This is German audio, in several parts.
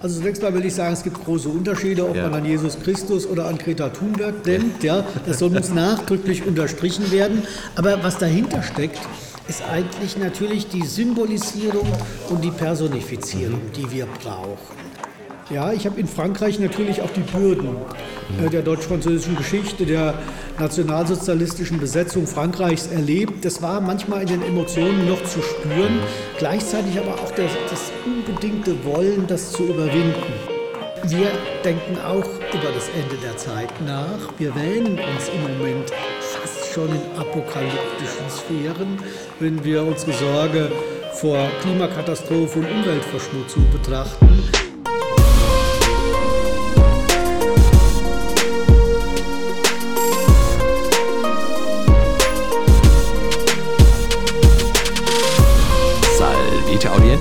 Also zunächst mal will ich sagen, es gibt große Unterschiede, ob ja. man an Jesus Christus oder an Greta Thunberg denkt. Ja, das soll uns nachdrücklich unterstrichen werden. Aber was dahinter steckt, ist eigentlich natürlich die Symbolisierung und die Personifizierung, die wir brauchen. Ja, ich habe in Frankreich natürlich auch die Bürden äh, der deutsch-französischen Geschichte, der nationalsozialistischen Besetzung Frankreichs erlebt. Das war manchmal in den Emotionen noch zu spüren, gleichzeitig aber auch das, das unbedingte Wollen, das zu überwinden. Wir denken auch über das Ende der Zeit nach. Wir wählen uns im Moment fast schon in apokalyptischen Sphären, wenn wir unsere Sorge vor Klimakatastrophe und Umweltverschmutzung betrachten.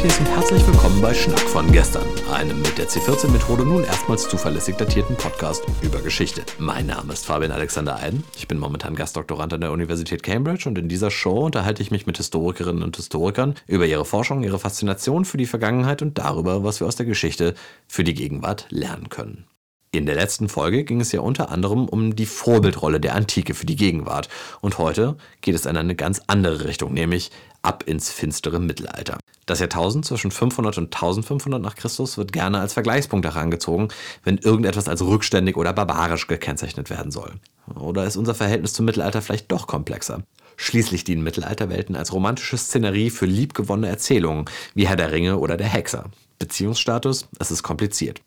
Und herzlich willkommen bei Schnack von gestern, einem mit der C14-Methode nun erstmals zuverlässig datierten Podcast über Geschichte. Mein Name ist Fabian Alexander Eiden, ich bin momentan Gastdoktorand an der Universität Cambridge und in dieser Show unterhalte ich mich mit Historikerinnen und Historikern über ihre Forschung, ihre Faszination für die Vergangenheit und darüber, was wir aus der Geschichte für die Gegenwart lernen können. In der letzten Folge ging es ja unter anderem um die Vorbildrolle der Antike für die Gegenwart. Und heute geht es in eine ganz andere Richtung, nämlich ab ins finstere Mittelalter. Das Jahrtausend zwischen 500 und 1500 nach Christus wird gerne als Vergleichspunkt herangezogen, wenn irgendetwas als rückständig oder barbarisch gekennzeichnet werden soll. Oder ist unser Verhältnis zum Mittelalter vielleicht doch komplexer? Schließlich dienen Mittelalterwelten als romantische Szenerie für liebgewonnene Erzählungen, wie Herr der Ringe oder der Hexer. Beziehungsstatus, es ist kompliziert.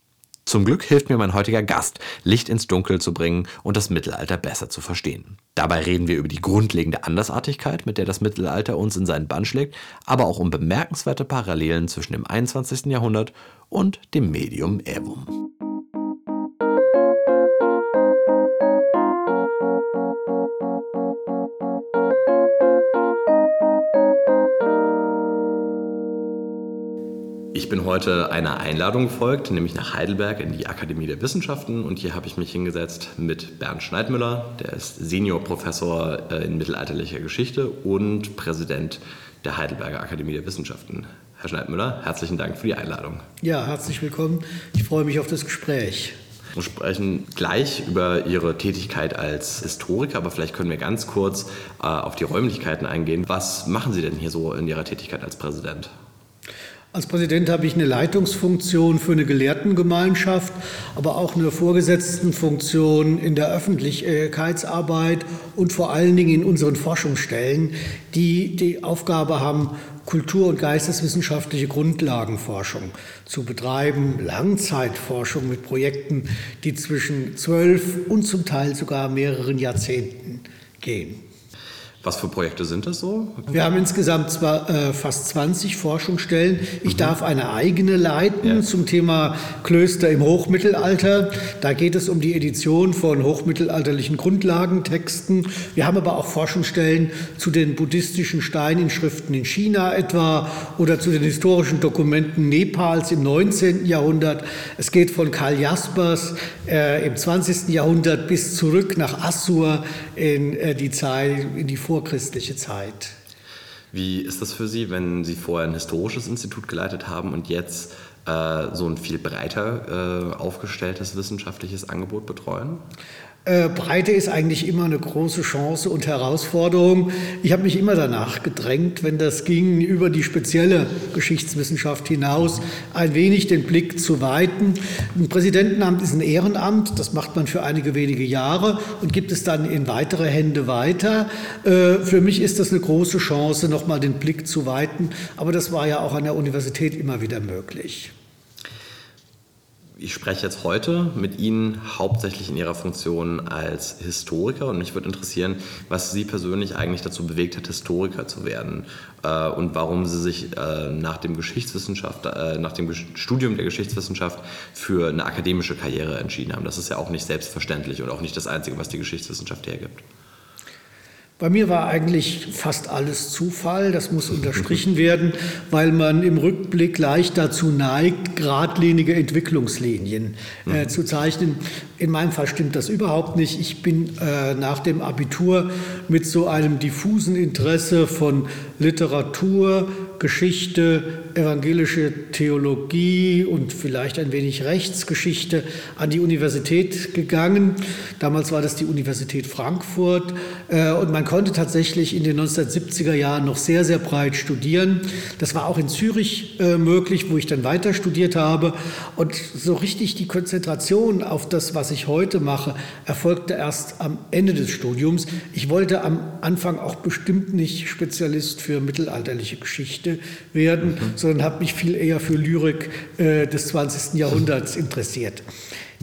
Zum Glück hilft mir mein heutiger Gast, Licht ins Dunkel zu bringen und das Mittelalter besser zu verstehen. Dabei reden wir über die grundlegende Andersartigkeit, mit der das Mittelalter uns in seinen Bann schlägt, aber auch um bemerkenswerte Parallelen zwischen dem 21. Jahrhundert und dem Medium Evum. Ich bin heute einer Einladung gefolgt, nämlich nach Heidelberg in die Akademie der Wissenschaften. Und hier habe ich mich hingesetzt mit Bernd Schneidmüller, der ist Seniorprofessor äh, in mittelalterlicher Geschichte und Präsident der Heidelberger Akademie der Wissenschaften. Herr Schneidmüller, herzlichen Dank für die Einladung. Ja, herzlich willkommen. Ich freue mich auf das Gespräch. Wir sprechen gleich über Ihre Tätigkeit als Historiker, aber vielleicht können wir ganz kurz äh, auf die Räumlichkeiten eingehen. Was machen Sie denn hier so in Ihrer Tätigkeit als Präsident? Als Präsident habe ich eine Leitungsfunktion für eine Gelehrtengemeinschaft, aber auch eine Vorgesetztenfunktion in der Öffentlichkeitsarbeit und vor allen Dingen in unseren Forschungsstellen, die die Aufgabe haben, Kultur- und geisteswissenschaftliche Grundlagenforschung zu betreiben, Langzeitforschung mit Projekten, die zwischen zwölf und zum Teil sogar mehreren Jahrzehnten gehen. Was für Projekte sind das so? Wir haben insgesamt zwar, äh, fast 20 Forschungsstellen. Ich mhm. darf eine eigene leiten ja. zum Thema Klöster im Hochmittelalter. Da geht es um die Edition von hochmittelalterlichen Grundlagentexten. Wir haben aber auch Forschungsstellen zu den buddhistischen Steininschriften in China etwa oder zu den historischen Dokumenten Nepals im 19. Jahrhundert. Es geht von Karl Jaspers äh, im 20. Jahrhundert bis zurück nach Assur in äh, die Zeit, in die vorchristliche Zeit. Wie ist das für Sie, wenn Sie vorher ein historisches Institut geleitet haben und jetzt äh, so ein viel breiter äh, aufgestelltes wissenschaftliches Angebot betreuen? Äh, Breite ist eigentlich immer eine große Chance und Herausforderung. Ich habe mich immer danach gedrängt, wenn das ging, über die spezielle Geschichtswissenschaft hinaus ein wenig den Blick zu weiten. Ein Präsidentenamt ist ein Ehrenamt, das macht man für einige wenige Jahre und gibt es dann in weitere Hände weiter. Äh, für mich ist das eine große Chance, nochmal den Blick zu weiten, aber das war ja auch an der Universität immer wieder möglich. Ich spreche jetzt heute mit Ihnen hauptsächlich in Ihrer Funktion als Historiker und mich würde interessieren, was Sie persönlich eigentlich dazu bewegt hat, Historiker zu werden äh, und warum Sie sich äh, nach dem Geschichtswissenschaft, äh, nach dem Studium der Geschichtswissenschaft für eine akademische Karriere entschieden haben. Das ist ja auch nicht selbstverständlich und auch nicht das Einzige, was die Geschichtswissenschaft hergibt. Bei mir war eigentlich fast alles Zufall, das muss unterstrichen werden, weil man im Rückblick leicht dazu neigt, geradlinige Entwicklungslinien äh, mhm. zu zeichnen. In meinem Fall stimmt das überhaupt nicht. Ich bin äh, nach dem Abitur mit so einem diffusen Interesse von Literatur, Geschichte, evangelische Theologie und vielleicht ein wenig Rechtsgeschichte an die Universität gegangen. Damals war das die Universität Frankfurt äh, und man konnte tatsächlich in den 1970er Jahren noch sehr, sehr breit studieren. Das war auch in Zürich äh, möglich, wo ich dann weiter studiert habe. Und so richtig die Konzentration auf das, was ich heute mache, erfolgte erst am Ende des Studiums. Ich wollte am Anfang auch bestimmt nicht Spezialist für mittelalterliche Geschichte Geschichte werden, mhm. sondern habe mich viel eher für Lyrik äh, des 20. Jahrhunderts interessiert.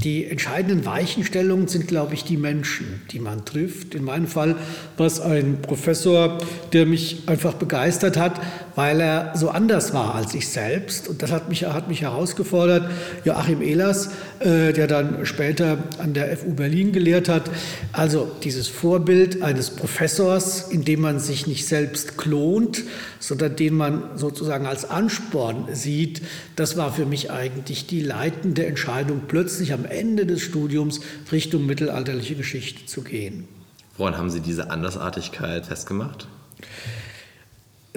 Die entscheidenden Weichenstellungen sind, glaube ich, die Menschen, die man trifft. In meinem Fall war es ein Professor, der mich einfach begeistert hat, weil er so anders war als ich selbst. Und das hat mich, hat mich herausgefordert. Joachim Ehlers, äh, der dann später an der FU Berlin gelehrt hat. Also dieses Vorbild eines Professors, in dem man sich nicht selbst klont, sondern den man sozusagen als Ansporn sieht, das war für mich eigentlich die leitende Entscheidung, plötzlich am Ende des Studiums Richtung mittelalterliche Geschichte zu gehen. Woran haben Sie diese Andersartigkeit festgemacht?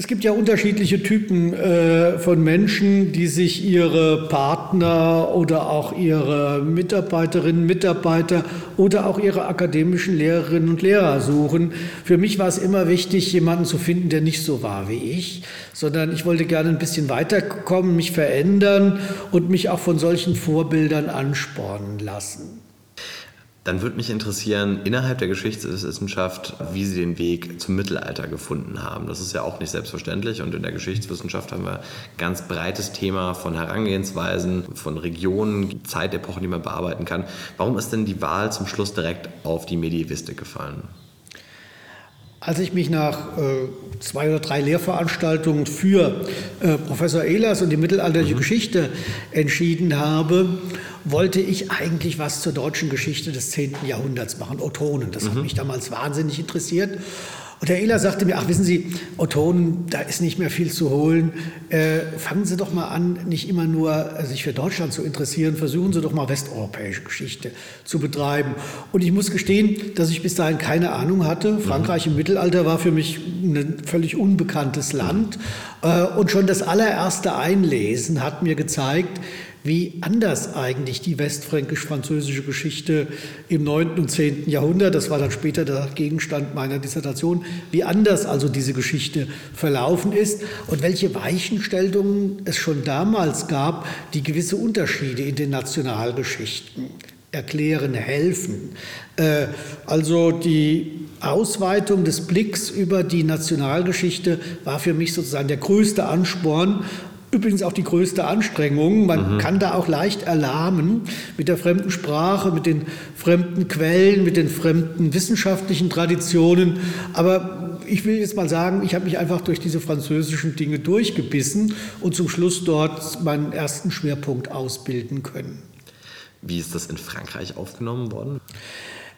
Es gibt ja unterschiedliche Typen äh, von Menschen, die sich ihre Partner oder auch ihre Mitarbeiterinnen, Mitarbeiter oder auch ihre akademischen Lehrerinnen und Lehrer suchen. Für mich war es immer wichtig, jemanden zu finden, der nicht so war wie ich, sondern ich wollte gerne ein bisschen weiterkommen, mich verändern und mich auch von solchen Vorbildern anspornen lassen. Dann würde mich interessieren, innerhalb der Geschichtswissenschaft, wie Sie den Weg zum Mittelalter gefunden haben. Das ist ja auch nicht selbstverständlich und in der Geschichtswissenschaft haben wir ein ganz breites Thema von Herangehensweisen, von Regionen, Zeitepochen, die man bearbeiten kann. Warum ist denn die Wahl zum Schluss direkt auf die Medievistik gefallen? Als ich mich nach äh, zwei oder drei Lehrveranstaltungen für äh, Professor Ehlers und die mittelalterliche mhm. Geschichte entschieden habe, wollte ich eigentlich was zur deutschen Geschichte des 10. Jahrhunderts machen, Otonen. Das mhm. hat mich damals wahnsinnig interessiert. Und Herr Ehler sagte mir, ach wissen Sie, Ottonen, da ist nicht mehr viel zu holen. Äh, fangen Sie doch mal an, nicht immer nur äh, sich für Deutschland zu interessieren, versuchen Sie doch mal westeuropäische Geschichte zu betreiben. Und ich muss gestehen, dass ich bis dahin keine Ahnung hatte. Mhm. Frankreich im Mittelalter war für mich ein völlig unbekanntes Land. Äh, und schon das allererste Einlesen hat mir gezeigt, wie anders eigentlich die westfränkisch-französische Geschichte im 9. und 10. Jahrhundert, das war dann später der Gegenstand meiner Dissertation, wie anders also diese Geschichte verlaufen ist und welche Weichenstellungen es schon damals gab, die gewisse Unterschiede in den Nationalgeschichten erklären, helfen. Äh, also die Ausweitung des Blicks über die Nationalgeschichte war für mich sozusagen der größte Ansporn, Übrigens auch die größte Anstrengung. Man mhm. kann da auch leicht erlahmen mit der fremden Sprache, mit den fremden Quellen, mit den fremden wissenschaftlichen Traditionen. Aber ich will jetzt mal sagen, ich habe mich einfach durch diese französischen Dinge durchgebissen und zum Schluss dort meinen ersten Schwerpunkt ausbilden können. Wie ist das in Frankreich aufgenommen worden?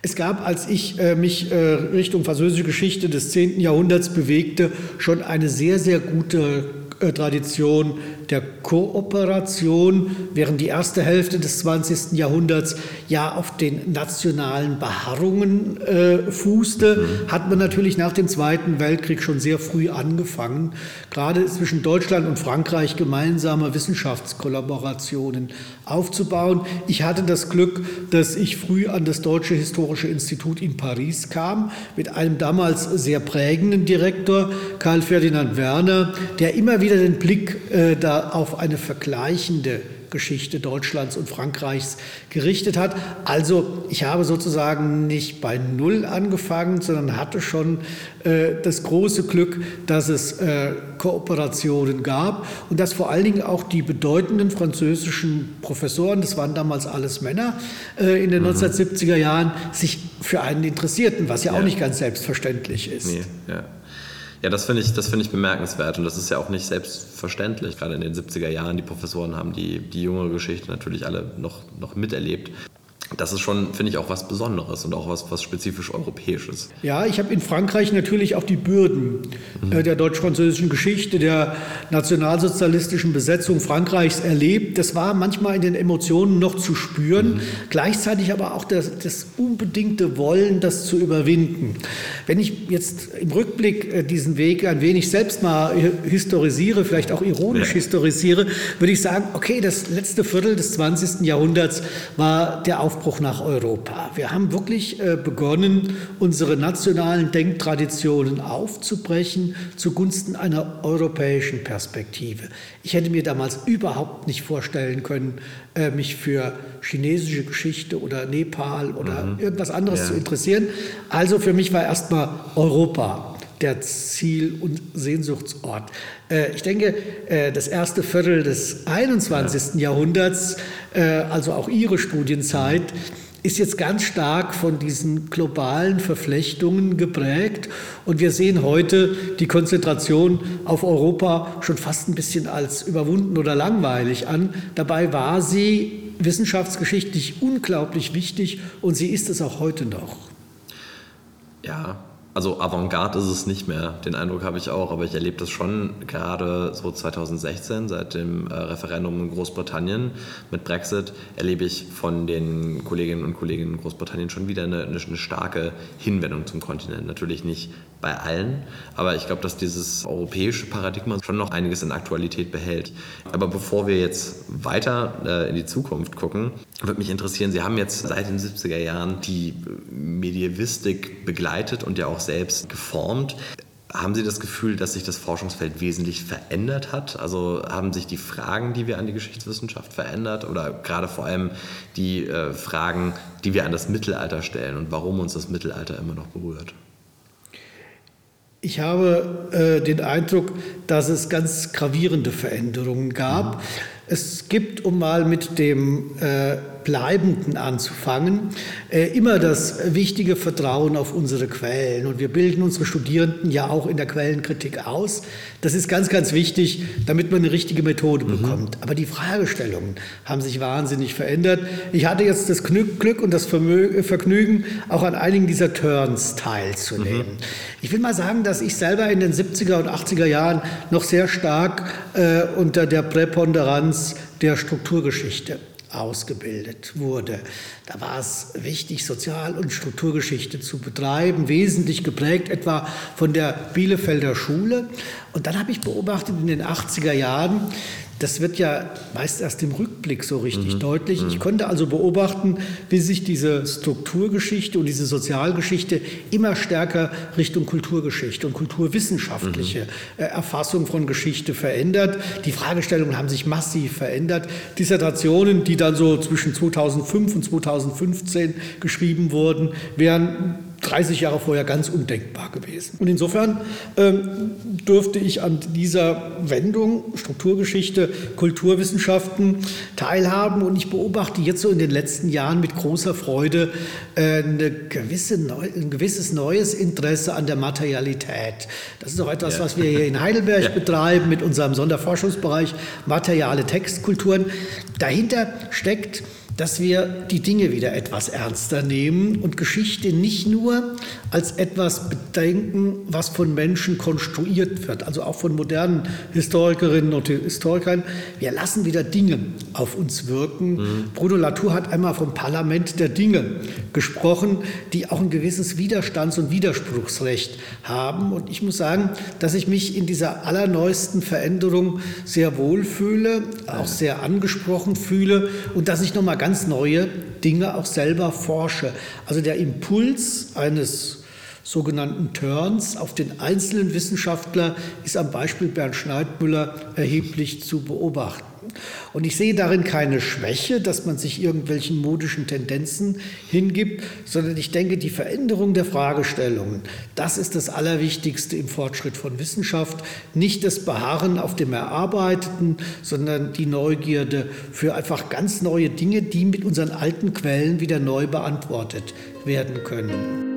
Es gab, als ich äh, mich äh, Richtung französische Geschichte des 10. Jahrhunderts bewegte, schon eine sehr, sehr gute Tradition der Kooperation, während die erste Hälfte des 20. Jahrhunderts ja auf den nationalen Beharrungen äh, fußte, mhm. hat man natürlich nach dem Zweiten Weltkrieg schon sehr früh angefangen, gerade zwischen Deutschland und Frankreich gemeinsame Wissenschaftskollaborationen aufzubauen. Ich hatte das Glück, dass ich früh an das Deutsche Historische Institut in Paris kam, mit einem damals sehr prägenden Direktor, Karl Ferdinand Werner, der immer wieder den Blick äh, da auf eine vergleichende Geschichte Deutschlands und Frankreichs gerichtet hat. Also ich habe sozusagen nicht bei Null angefangen, sondern hatte schon äh, das große Glück, dass es äh, Kooperationen gab und dass vor allen Dingen auch die bedeutenden französischen Professoren, das waren damals alles Männer äh, in den mhm. 1970er Jahren, sich für einen interessierten, was ja, ja. auch nicht ganz selbstverständlich ist. Nee, ja. Ja, das finde ich, find ich bemerkenswert und das ist ja auch nicht selbstverständlich. Gerade in den 70er Jahren, die Professoren haben die, die jüngere Geschichte natürlich alle noch, noch miterlebt. Das ist schon, finde ich, auch was Besonderes und auch was, was spezifisch Europäisches. Ja, ich habe in Frankreich natürlich auch die Bürden mhm. äh, der deutsch-französischen Geschichte, der nationalsozialistischen Besetzung Frankreichs erlebt. Das war manchmal in den Emotionen noch zu spüren, mhm. gleichzeitig aber auch das, das, unbedingte Wollen, das zu überwinden. Wenn ich jetzt im Rückblick äh, diesen Weg ein wenig selbst mal historisiere, vielleicht auch ironisch ja. historisiere, würde ich sagen, okay, das letzte Viertel des 20. Jahrhunderts war der Aufbau Aufbruch nach Europa. Wir haben wirklich äh, begonnen, unsere nationalen Denktraditionen aufzubrechen zugunsten einer europäischen Perspektive. Ich hätte mir damals überhaupt nicht vorstellen können, äh, mich für chinesische Geschichte oder Nepal oder mhm. irgendwas anderes ja. zu interessieren. Also für mich war erstmal Europa der Ziel- und Sehnsuchtsort. Äh, ich denke, das erste Viertel des 21. Ja. Jahrhunderts also auch Ihre Studienzeit, ist jetzt ganz stark von diesen globalen Verflechtungen geprägt. Und wir sehen heute die Konzentration auf Europa schon fast ein bisschen als überwunden oder langweilig an. Dabei war sie wissenschaftsgeschichtlich unglaublich wichtig und sie ist es auch heute noch. Ja, also Avantgarde ist es nicht mehr, den Eindruck habe ich auch, aber ich erlebe das schon gerade so 2016, seit dem äh, Referendum in Großbritannien mit Brexit, erlebe ich von den Kolleginnen und Kollegen in Großbritannien schon wieder eine, eine starke Hinwendung zum Kontinent. Natürlich nicht bei allen, aber ich glaube, dass dieses europäische Paradigma schon noch einiges in Aktualität behält. Aber bevor wir jetzt weiter äh, in die Zukunft gucken, würde mich interessieren, Sie haben jetzt seit den 70er Jahren die Medievistik begleitet und ja auch selbst geformt. Haben Sie das Gefühl, dass sich das Forschungsfeld wesentlich verändert hat? Also haben sich die Fragen, die wir an die Geschichtswissenschaft verändert oder gerade vor allem die äh, Fragen, die wir an das Mittelalter stellen und warum uns das Mittelalter immer noch berührt? Ich habe äh, den Eindruck, dass es ganz gravierende Veränderungen gab. Mhm. Es gibt, um mal mit dem äh, Bleibenden anzufangen, äh, immer das wichtige Vertrauen auf unsere Quellen. Und wir bilden unsere Studierenden ja auch in der Quellenkritik aus. Das ist ganz, ganz wichtig, damit man eine richtige Methode mhm. bekommt. Aber die Fragestellungen haben sich wahnsinnig verändert. Ich hatte jetzt das Glück und das Vergnügen, auch an einigen dieser Turns teilzunehmen. Mhm. Ich will mal sagen, dass ich selber in den 70er und 80er Jahren noch sehr stark äh, unter der Präponderanz der Strukturgeschichte ausgebildet wurde. Da war es wichtig, Sozial- und Strukturgeschichte zu betreiben, wesentlich geprägt etwa von der Bielefelder Schule. Und dann habe ich beobachtet in den 80er Jahren, das wird ja meist erst im Rückblick so richtig mhm. deutlich. Ich mhm. konnte also beobachten, wie sich diese Strukturgeschichte und diese Sozialgeschichte immer stärker Richtung Kulturgeschichte und kulturwissenschaftliche mhm. Äh, Erfassung von Geschichte verändert. Die Fragestellungen haben sich massiv verändert. Dissertationen, die dann so zwischen 2005 und 2015 geschrieben wurden, wären 30 Jahre vorher ganz undenkbar gewesen. Und insofern ähm, dürfte ich an dieser Wendung Strukturgeschichte, Kulturwissenschaften teilhaben und ich beobachte jetzt so in den letzten Jahren mit großer Freude äh, gewisse neu, ein gewisses neues Interesse an der Materialität. Das ist auch etwas, ja. was wir hier in Heidelberg ja. betreiben mit unserem Sonderforschungsbereich Materiale Textkulturen. Dahinter steckt dass wir die Dinge wieder etwas ernster nehmen und Geschichte nicht nur als etwas bedenken, was von Menschen konstruiert wird, also auch von modernen Historikerinnen und Historikern. Wir lassen wieder Dinge auf uns wirken. Mhm. Bruno Latour hat einmal vom Parlament der Dinge gesprochen, die auch ein gewisses Widerstands- und Widerspruchsrecht haben. Und ich muss sagen, dass ich mich in dieser allerneuesten Veränderung sehr wohl fühle, auch sehr angesprochen fühle und dass ich noch mal ganz neue Dinge auch selber forsche. Also der Impuls eines sogenannten Turns auf den einzelnen Wissenschaftler ist am Beispiel Bernd Schneidmüller erheblich zu beobachten. Und ich sehe darin keine Schwäche, dass man sich irgendwelchen modischen Tendenzen hingibt, sondern ich denke, die Veränderung der Fragestellungen, das ist das Allerwichtigste im Fortschritt von Wissenschaft. Nicht das Beharren auf dem Erarbeiteten, sondern die Neugierde für einfach ganz neue Dinge, die mit unseren alten Quellen wieder neu beantwortet werden können.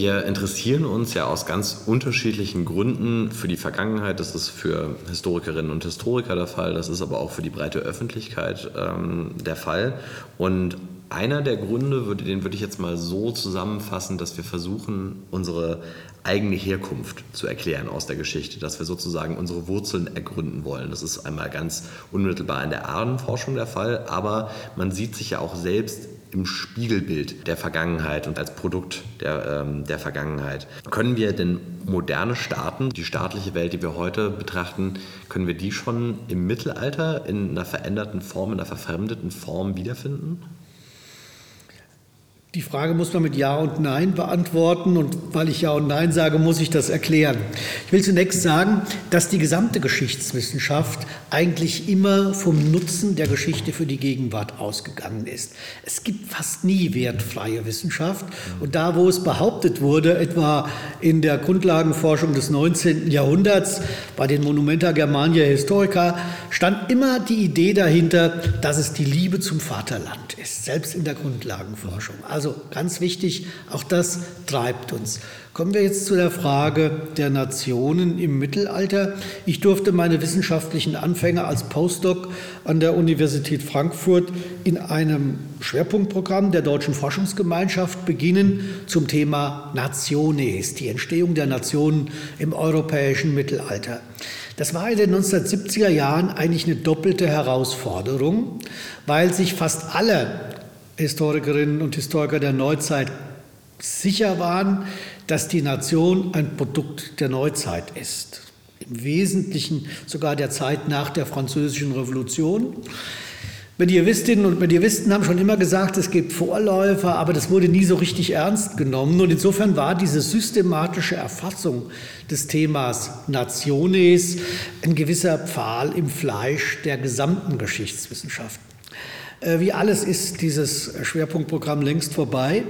Wir interessieren uns ja aus ganz unterschiedlichen Gründen für die Vergangenheit. Das ist für Historikerinnen und Historiker der Fall, das ist aber auch für die breite Öffentlichkeit ähm, der Fall. Und einer der Gründe, den würde ich jetzt mal so zusammenfassen, dass wir versuchen, unsere eigene Herkunft zu erklären aus der Geschichte, dass wir sozusagen unsere Wurzeln ergründen wollen. Das ist einmal ganz unmittelbar in der Ahnenforschung der Fall, aber man sieht sich ja auch selbst im Spiegelbild der Vergangenheit und als Produkt der, ähm, der Vergangenheit. Können wir denn moderne Staaten, die staatliche Welt, die wir heute betrachten, können wir die schon im Mittelalter in einer veränderten Form, in einer verfremdeten Form wiederfinden? Die Frage muss man mit Ja und Nein beantworten und weil ich Ja und Nein sage, muss ich das erklären. Ich will zunächst sagen, dass die gesamte Geschichtswissenschaft eigentlich immer vom Nutzen der Geschichte für die Gegenwart ausgegangen ist. Es gibt fast nie wertfreie Wissenschaft und da, wo es behauptet wurde, etwa in der Grundlagenforschung des 19. Jahrhunderts bei den Monumenta Germania Historica, stand immer die Idee dahinter, dass es die Liebe zum Vaterland ist, selbst in der Grundlagenforschung. Also ganz wichtig, auch das treibt uns. Kommen wir jetzt zu der Frage der Nationen im Mittelalter. Ich durfte meine wissenschaftlichen Anfänge als Postdoc an der Universität Frankfurt in einem Schwerpunktprogramm der Deutschen Forschungsgemeinschaft beginnen zum Thema Nationes, die Entstehung der Nationen im europäischen Mittelalter. Das war in den 1970er Jahren eigentlich eine doppelte Herausforderung, weil sich fast alle Historikerinnen und Historiker der Neuzeit sicher waren, dass die Nation ein Produkt der Neuzeit ist. Im Wesentlichen sogar der Zeit nach der Französischen Revolution. Medievistinnen und Medievisten haben schon immer gesagt, es gibt Vorläufer, aber das wurde nie so richtig ernst genommen. Und insofern war diese systematische Erfassung des Themas Nationes ein gewisser Pfahl im Fleisch der gesamten Geschichtswissenschaft. Äh, wie alles ist dieses Schwerpunktprogramm längst vorbei.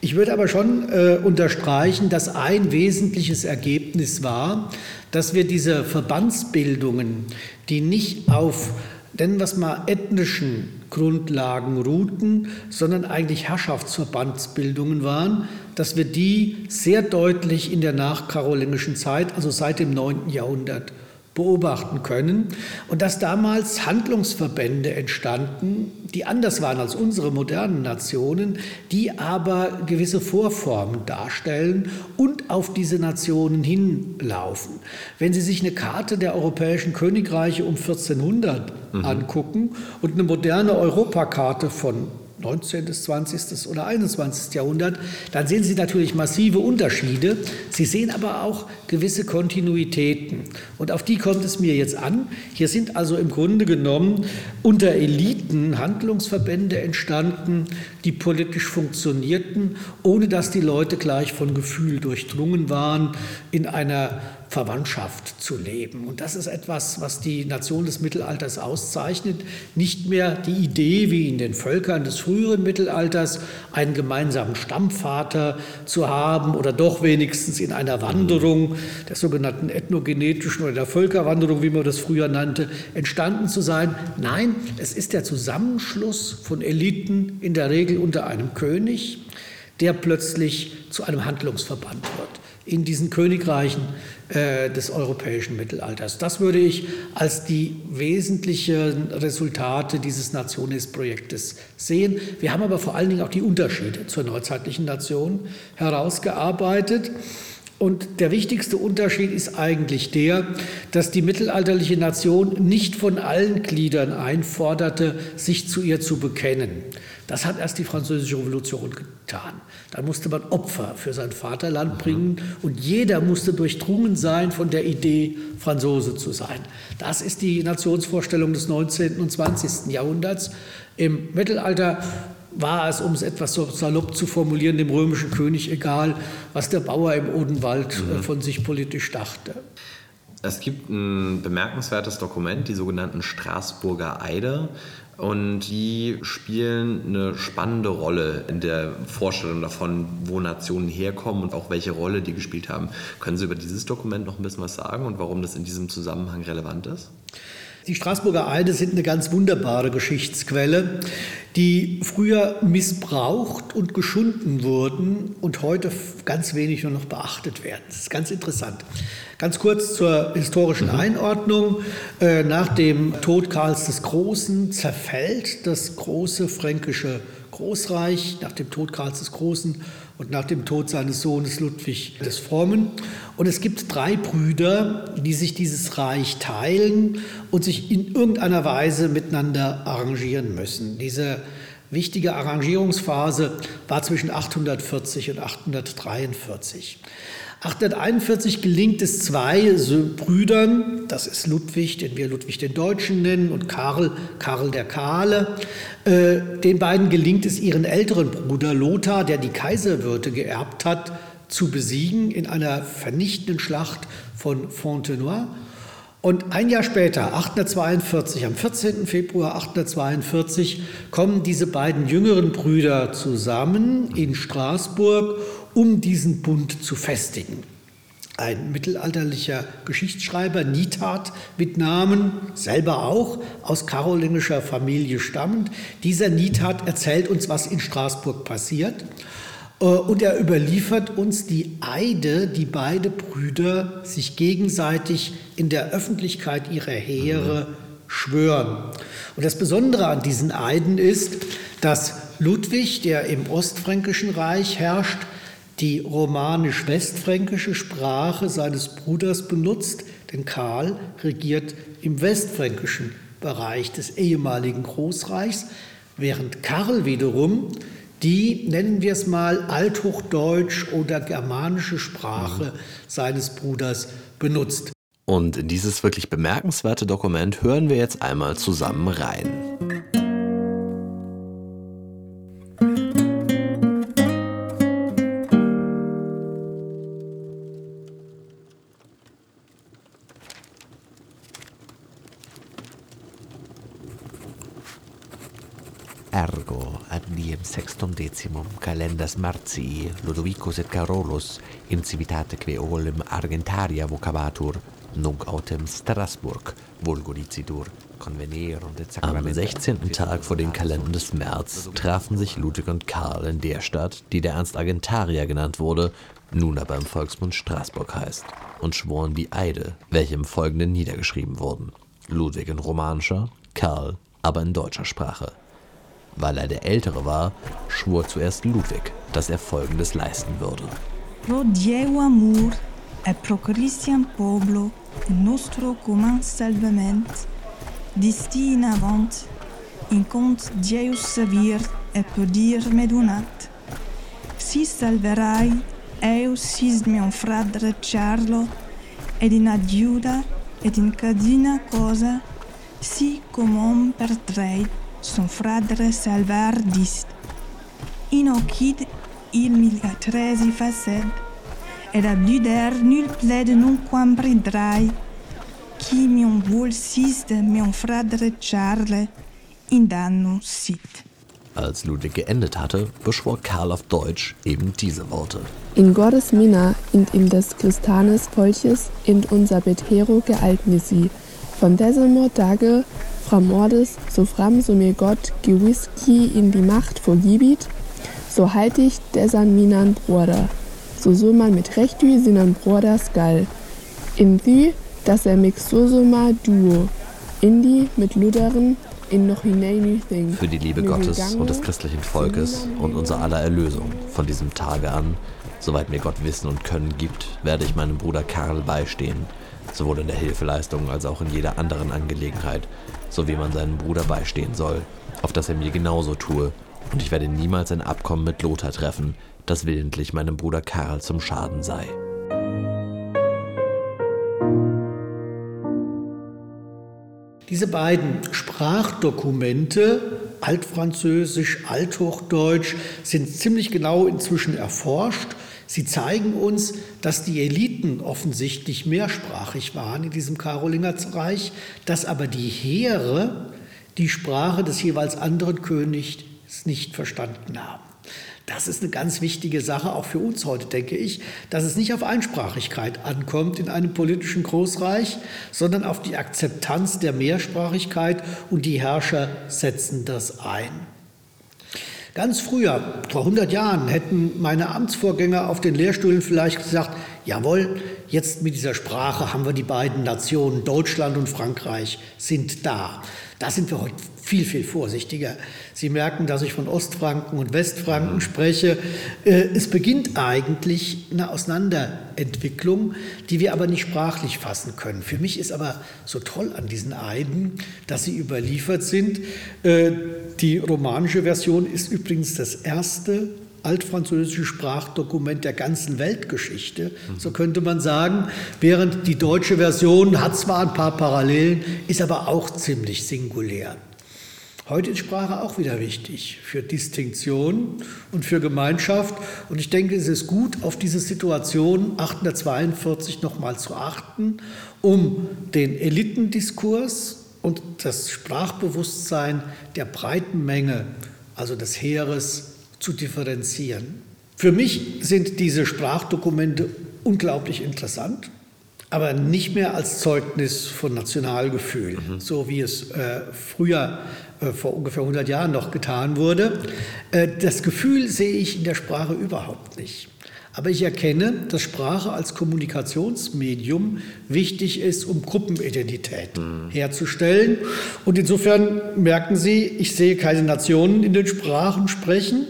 Ich würde aber schon äh, unterstreichen, dass ein wesentliches Ergebnis war, dass wir diese Verbandsbildungen, die nicht auf, wir es mal, ethnischen Grundlagen ruhten, sondern eigentlich Herrschaftsverbandsbildungen waren, dass wir die sehr deutlich in der nachkarolingischen Zeit, also seit dem 9. Jahrhundert, beobachten können und dass damals Handlungsverbände entstanden, die anders waren als unsere modernen Nationen, die aber gewisse Vorformen darstellen und auf diese Nationen hinlaufen. Wenn Sie sich eine Karte der europäischen Königreiche um 1400 mhm. angucken und eine moderne Europakarte von 19., 20. oder 21. Jahrhundert, dann sehen Sie natürlich massive Unterschiede. Sie sehen aber auch gewisse Kontinuitäten. Und auf die kommt es mir jetzt an. Hier sind also im Grunde genommen unter Eliten Handlungsverbände entstanden, die politisch funktionierten, ohne dass die Leute gleich von Gefühl durchdrungen waren in einer Verwandtschaft zu leben. Und das ist etwas, was die Nation des Mittelalters auszeichnet. Nicht mehr die Idee, wie in den Völkern des früheren Mittelalters, einen gemeinsamen Stammvater zu haben oder doch wenigstens in einer Wanderung, der sogenannten ethnogenetischen oder der Völkerwanderung, wie man das früher nannte, entstanden zu sein. Nein, es ist der Zusammenschluss von Eliten, in der Regel unter einem König, der plötzlich zu einem Handlungsverband wird in diesen Königreichen äh, des europäischen Mittelalters. Das würde ich als die wesentlichen Resultate dieses Nationesprojektes sehen. Wir haben aber vor allen Dingen auch die Unterschiede zur neuzeitlichen Nation herausgearbeitet. Und der wichtigste Unterschied ist eigentlich der, dass die mittelalterliche Nation nicht von allen Gliedern einforderte, sich zu ihr zu bekennen. Das hat erst die Französische Revolution getan. Da musste man Opfer für sein Vaterland bringen und jeder musste durchdrungen sein von der Idee, Franzose zu sein. Das ist die Nationsvorstellung des 19. und 20. Jahrhunderts. Im Mittelalter war es, um es etwas so salopp zu formulieren, dem römischen König egal, was der Bauer im Odenwald äh, mhm. von sich politisch dachte. Es gibt ein bemerkenswertes Dokument, die sogenannten Straßburger Eide. Und die spielen eine spannende Rolle in der Vorstellung davon, wo Nationen herkommen und auch welche Rolle die gespielt haben. Können Sie über dieses Dokument noch ein bisschen was sagen und warum das in diesem Zusammenhang relevant ist? Die Straßburger Eide sind eine ganz wunderbare Geschichtsquelle, die früher missbraucht und geschunden wurden und heute ganz wenig nur noch beachtet werden. Das ist ganz interessant. Ganz kurz zur historischen mhm. Einordnung. Äh, nach dem Tod Karls des Großen zerfällt das große fränkische Großreich nach dem Tod Karls des Großen und nach dem Tod seines Sohnes Ludwig des Frommen. Und es gibt drei Brüder, die sich dieses Reich teilen und sich in irgendeiner Weise miteinander arrangieren müssen. Diese wichtige Arrangierungsphase war zwischen 840 und 843. 841 gelingt es zwei Brüdern, das ist Ludwig, den wir Ludwig den Deutschen nennen, und Karl, Karl der Kahle. Äh, den beiden gelingt es, ihren älteren Bruder Lothar, der die Kaiserwürde geerbt hat, zu besiegen in einer vernichtenden Schlacht von Fontenoy. Und ein Jahr später, 842, am 14. Februar 842, kommen diese beiden jüngeren Brüder zusammen in Straßburg um diesen Bund zu festigen. Ein mittelalterlicher Geschichtsschreiber, Nitat mit Namen, selber auch aus karolingischer Familie stammend. Dieser Nitat erzählt uns, was in Straßburg passiert. Äh, und er überliefert uns die Eide, die beide Brüder sich gegenseitig in der Öffentlichkeit ihrer Heere schwören. Und das Besondere an diesen Eiden ist, dass Ludwig, der im Ostfränkischen Reich herrscht, die romanisch-westfränkische Sprache seines Bruders benutzt, denn Karl regiert im westfränkischen Bereich des ehemaligen Großreichs, während Karl wiederum die, nennen wir es mal, althochdeutsch oder germanische Sprache seines Bruders benutzt. Und in dieses wirklich bemerkenswerte Dokument hören wir jetzt einmal zusammen rein. Ergo ad diem sextum decimum calendas martii Ludovicus et Carolus in civitate olem argentaria vocabatur nunc autem Strasburg vulgo dicitur am 16. Tag vor den Kalendern des März trafen sich Ludwig und Karl in der Stadt, die der Ernst Argentaria genannt wurde, nun aber im Volksmund Straßburg heißt, und schworen die Eide, welche im Folgenden niedergeschrieben wurden. Ludwig in romanischer, Karl aber in deutscher Sprache. Weil er der Ältere war, schwor zuerst Ludwig, dass er Folgendes leisten würde. Pro Dieu amor e pro Christian Poblo, nostro commun salvament, disti in avant, in cont Deus savir e podir me donat. Si salverai eu sis mio fradre Charlo, ed in adiuda ed in cadina cosa, si comom perdreit son frère salvar dist. Inocid il militresi faced, et a bluder nul plaide non quam bridrai, qui mion vol siste mion frère Charle in danno sit. Als Ludwig geendet hatte, beschwor Karl auf Deutsch eben diese Worte. In Gottes Mina und in des Christanes Volches in unser Betero gealtni sie, von diesem Tage Mordes, so fram so mir Gott gewiski in die Macht vorgibit, so halt ich desan minan Bruder, so so man mit Recht wie sinan Bruder skal. In die, dass er mix so so mal duo, in die mit Luderen, in noch hinein thing. Für die Liebe Gottes und des christlichen Volkes und unser aller Erlösung. Von diesem Tage an, soweit mir Gott Wissen und Können gibt, werde ich meinem Bruder Karl beistehen, sowohl in der Hilfeleistung als auch in jeder anderen Angelegenheit, so wie man seinem Bruder beistehen soll, auf das er mir genauso tue, und ich werde niemals ein Abkommen mit Lothar treffen, das willentlich meinem Bruder Karl zum Schaden sei. Diese beiden Sprachdokumente, Altfranzösisch, Althochdeutsch, sind ziemlich genau inzwischen erforscht. Sie zeigen uns, dass die Eliten offensichtlich mehrsprachig waren in diesem Karolingerreich, dass aber die Heere die Sprache des jeweils anderen Königs nicht verstanden haben. Das ist eine ganz wichtige Sache, auch für uns heute, denke ich, dass es nicht auf Einsprachigkeit ankommt in einem politischen Großreich, sondern auf die Akzeptanz der Mehrsprachigkeit und die Herrscher setzen das ein. Ganz früher, vor 100 Jahren, hätten meine Amtsvorgänger auf den Lehrstühlen vielleicht gesagt, jawohl, jetzt mit dieser Sprache haben wir die beiden Nationen, Deutschland und Frankreich, sind da. Da sind wir heute viel, viel vorsichtiger. Sie merken, dass ich von Ostfranken und Westfranken spreche. Äh, es beginnt eigentlich eine Auseinanderentwicklung, die wir aber nicht sprachlich fassen können. Für mich ist aber so toll an diesen Eiden, dass sie überliefert sind. Äh, die romanische Version ist übrigens das erste altfranzösische Sprachdokument der ganzen Weltgeschichte, so könnte man sagen, während die deutsche Version hat zwar ein paar Parallelen, ist aber auch ziemlich singulär. Heute ist Sprache auch wieder wichtig für Distinktion und für Gemeinschaft. Und ich denke, es ist gut, auf diese Situation 842 nochmal zu achten, um den Elitendiskurs und das Sprachbewusstsein der breiten Menge, also des Heeres, zu differenzieren. Für mich sind diese Sprachdokumente unglaublich interessant, aber nicht mehr als Zeugnis von Nationalgefühl, mhm. so wie es äh, früher äh, vor ungefähr 100 Jahren noch getan wurde. Äh, das Gefühl sehe ich in der Sprache überhaupt nicht. Aber ich erkenne, dass Sprache als Kommunikationsmedium wichtig ist, um Gruppenidentität mhm. herzustellen. Und insofern merken Sie, ich sehe keine Nationen in den Sprachen sprechen,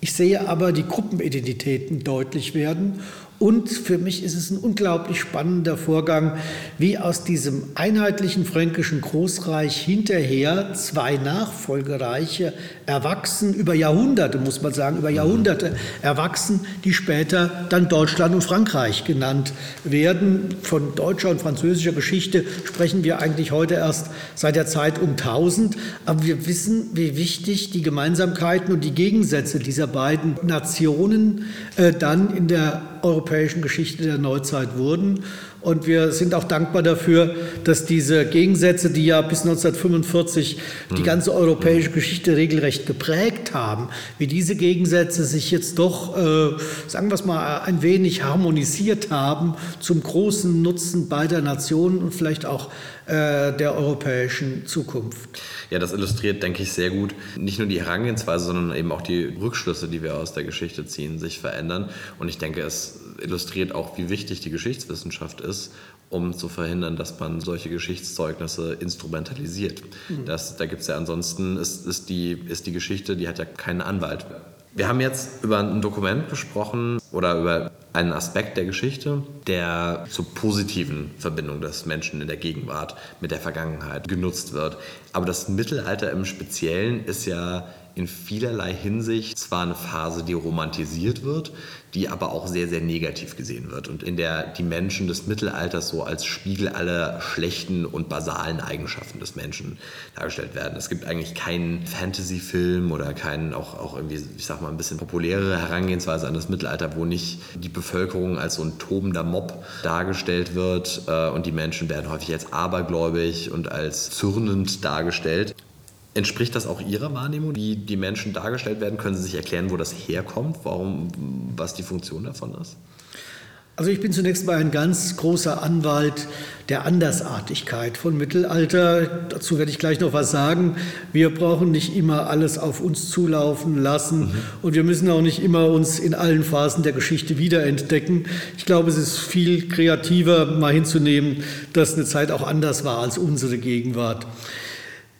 ich sehe aber die Gruppenidentitäten deutlich werden und für mich ist es ein unglaublich spannender Vorgang, wie aus diesem einheitlichen fränkischen Großreich hinterher zwei Nachfolgereiche erwachsen, über Jahrhunderte muss man sagen, über Jahrhunderte erwachsen, die später dann Deutschland und Frankreich genannt werden. Von deutscher und französischer Geschichte sprechen wir eigentlich heute erst seit der Zeit um 1000, aber wir wissen, wie wichtig die Gemeinsamkeiten und die Gegensätze dieser beiden Nationen äh, dann in der europäischen Geschichte der Neuzeit wurden. Und wir sind auch dankbar dafür, dass diese Gegensätze, die ja bis 1945 die ganze europäische Geschichte regelrecht geprägt haben, wie diese Gegensätze sich jetzt doch, äh, sagen wir es mal, ein wenig harmonisiert haben zum großen Nutzen beider Nationen und vielleicht auch äh, der europäischen Zukunft. Ja, das illustriert, denke ich, sehr gut nicht nur die Herangehensweise, sondern eben auch die Rückschlüsse, die wir aus der Geschichte ziehen, sich verändern. Und ich denke, es illustriert auch, wie wichtig die Geschichtswissenschaft ist, um zu verhindern, dass man solche Geschichtszeugnisse instrumentalisiert. Mhm. Das, da gibt es ja ansonsten, ist, ist, die, ist die Geschichte, die hat ja keinen Anwalt. Wir haben jetzt über ein Dokument gesprochen oder über einen Aspekt der Geschichte, der zur positiven Verbindung des Menschen in der Gegenwart mit der Vergangenheit genutzt wird. Aber das Mittelalter im Speziellen ist ja in vielerlei Hinsicht zwar eine Phase, die romantisiert wird, die aber auch sehr, sehr negativ gesehen wird und in der die Menschen des Mittelalters so als Spiegel aller schlechten und basalen Eigenschaften des Menschen dargestellt werden. Es gibt eigentlich keinen Fantasy-Film oder keinen auch, auch irgendwie, ich sag mal, ein bisschen populärere Herangehensweise an das Mittelalter, wo nicht die Bevölkerung als so ein tobender Mob dargestellt wird äh, und die Menschen werden häufig als abergläubig und als zürnend dargestellt. Entspricht das auch Ihrer Wahrnehmung, wie die Menschen dargestellt werden? Können Sie sich erklären, wo das herkommt, warum, was die Funktion davon ist? Also ich bin zunächst mal ein ganz großer Anwalt der Andersartigkeit von Mittelalter. Dazu werde ich gleich noch was sagen. Wir brauchen nicht immer alles auf uns zulaufen lassen mhm. und wir müssen auch nicht immer uns in allen Phasen der Geschichte wiederentdecken. Ich glaube, es ist viel kreativer, mal hinzunehmen, dass eine Zeit auch anders war als unsere Gegenwart.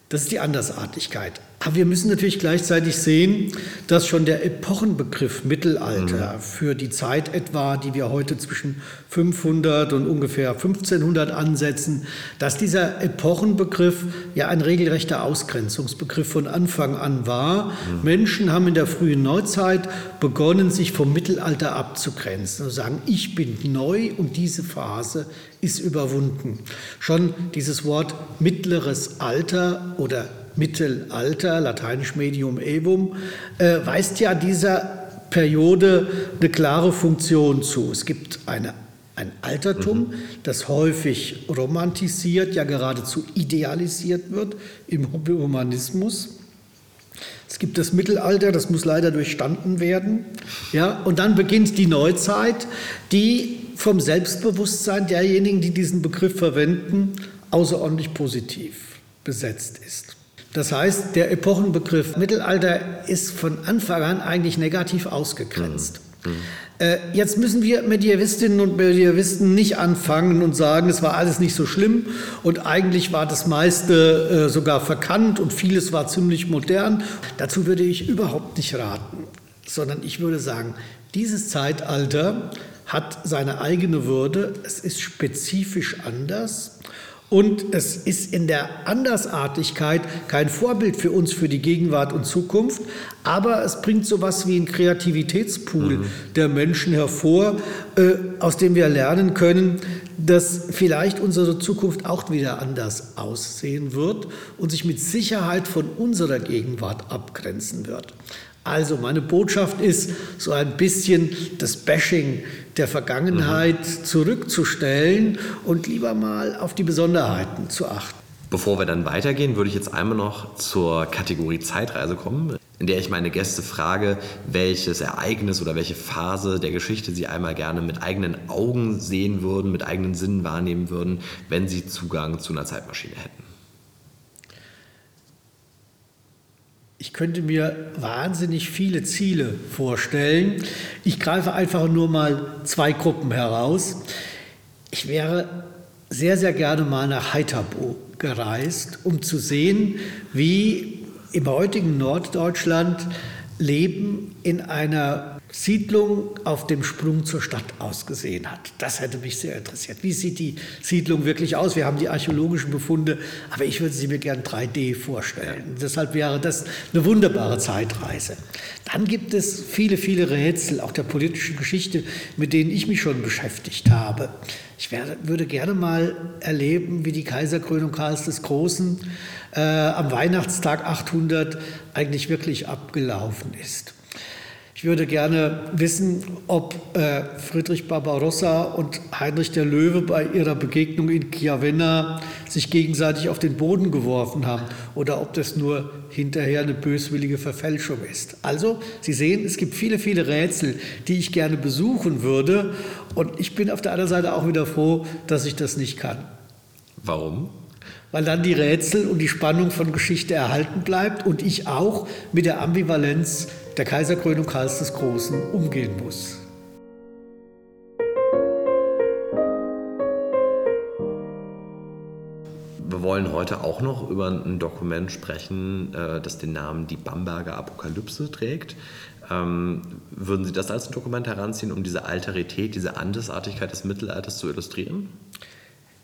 Das ist die Andersartigkeit. Aber wir müssen natürlich gleichzeitig sehen, dass schon der Epochenbegriff Mittelalter mhm. für die Zeit etwa, die wir heute zwischen 500 und ungefähr 1500 ansetzen, dass dieser Epochenbegriff ja ein regelrechter Ausgrenzungsbegriff von Anfang an war. Mhm. Menschen haben in der frühen Neuzeit begonnen, sich vom Mittelalter abzugrenzen und sagen, ich bin neu und diese Phase ist überwunden. Schon dieses Wort mittleres Alter oder Mittelalter, lateinisch Medium Evum, äh, weist ja dieser Periode eine klare Funktion zu. Es gibt eine, ein Altertum, mhm. das häufig romantisiert, ja geradezu idealisiert wird im Humanismus. Es gibt das Mittelalter, das muss leider durchstanden werden. Ja, und dann beginnt die Neuzeit, die vom Selbstbewusstsein derjenigen, die diesen Begriff verwenden, außerordentlich positiv besetzt ist. Das heißt, der Epochenbegriff Mittelalter ist von Anfang an eigentlich negativ ausgegrenzt. Mhm. Äh, jetzt müssen wir Medievistinnen und Medievisten nicht anfangen und sagen, es war alles nicht so schlimm und eigentlich war das meiste äh, sogar verkannt und vieles war ziemlich modern. Dazu würde ich überhaupt nicht raten, sondern ich würde sagen, dieses Zeitalter hat seine eigene Würde, es ist spezifisch anders und es ist in der Andersartigkeit kein Vorbild für uns für die Gegenwart und Zukunft, aber es bringt so etwas wie einen Kreativitätspool mhm. der Menschen hervor, äh, aus dem wir lernen können, dass vielleicht unsere Zukunft auch wieder anders aussehen wird und sich mit Sicherheit von unserer Gegenwart abgrenzen wird. Also meine Botschaft ist, so ein bisschen das Bashing der Vergangenheit mhm. zurückzustellen und lieber mal auf die Besonderheiten zu achten. Bevor wir dann weitergehen, würde ich jetzt einmal noch zur Kategorie Zeitreise kommen, in der ich meine Gäste frage, welches Ereignis oder welche Phase der Geschichte sie einmal gerne mit eigenen Augen sehen würden, mit eigenen Sinnen wahrnehmen würden, wenn sie Zugang zu einer Zeitmaschine hätten. Ich könnte mir wahnsinnig viele Ziele vorstellen. Ich greife einfach nur mal zwei Gruppen heraus. Ich wäre sehr, sehr gerne mal nach Heiterbo gereist, um zu sehen, wie im heutigen Norddeutschland Leben in einer Siedlung auf dem Sprung zur Stadt ausgesehen hat. Das hätte mich sehr interessiert. Wie sieht die Siedlung wirklich aus? Wir haben die archäologischen Befunde, aber ich würde sie mir gern 3D vorstellen. Ja. Deshalb wäre das eine wunderbare Zeitreise. Dann gibt es viele, viele Rätsel, auch der politischen Geschichte, mit denen ich mich schon beschäftigt habe. Ich werde, würde gerne mal erleben, wie die Kaiserkrönung Karls des Großen äh, am Weihnachtstag 800 eigentlich wirklich abgelaufen ist. Ich würde gerne wissen, ob äh, Friedrich Barbarossa und Heinrich der Löwe bei ihrer Begegnung in Chiavenna sich gegenseitig auf den Boden geworfen haben oder ob das nur hinterher eine böswillige Verfälschung ist. Also, Sie sehen, es gibt viele, viele Rätsel, die ich gerne besuchen würde und ich bin auf der anderen Seite auch wieder froh, dass ich das nicht kann. Warum? Weil dann die Rätsel und die Spannung von Geschichte erhalten bleibt und ich auch mit der Ambivalenz der Kaiserkrönung Karls des Großen umgehen muss. Wir wollen heute auch noch über ein Dokument sprechen, äh, das den Namen Die Bamberger Apokalypse trägt. Ähm, würden Sie das als Dokument heranziehen, um diese Alterität, diese Andersartigkeit des Mittelalters zu illustrieren?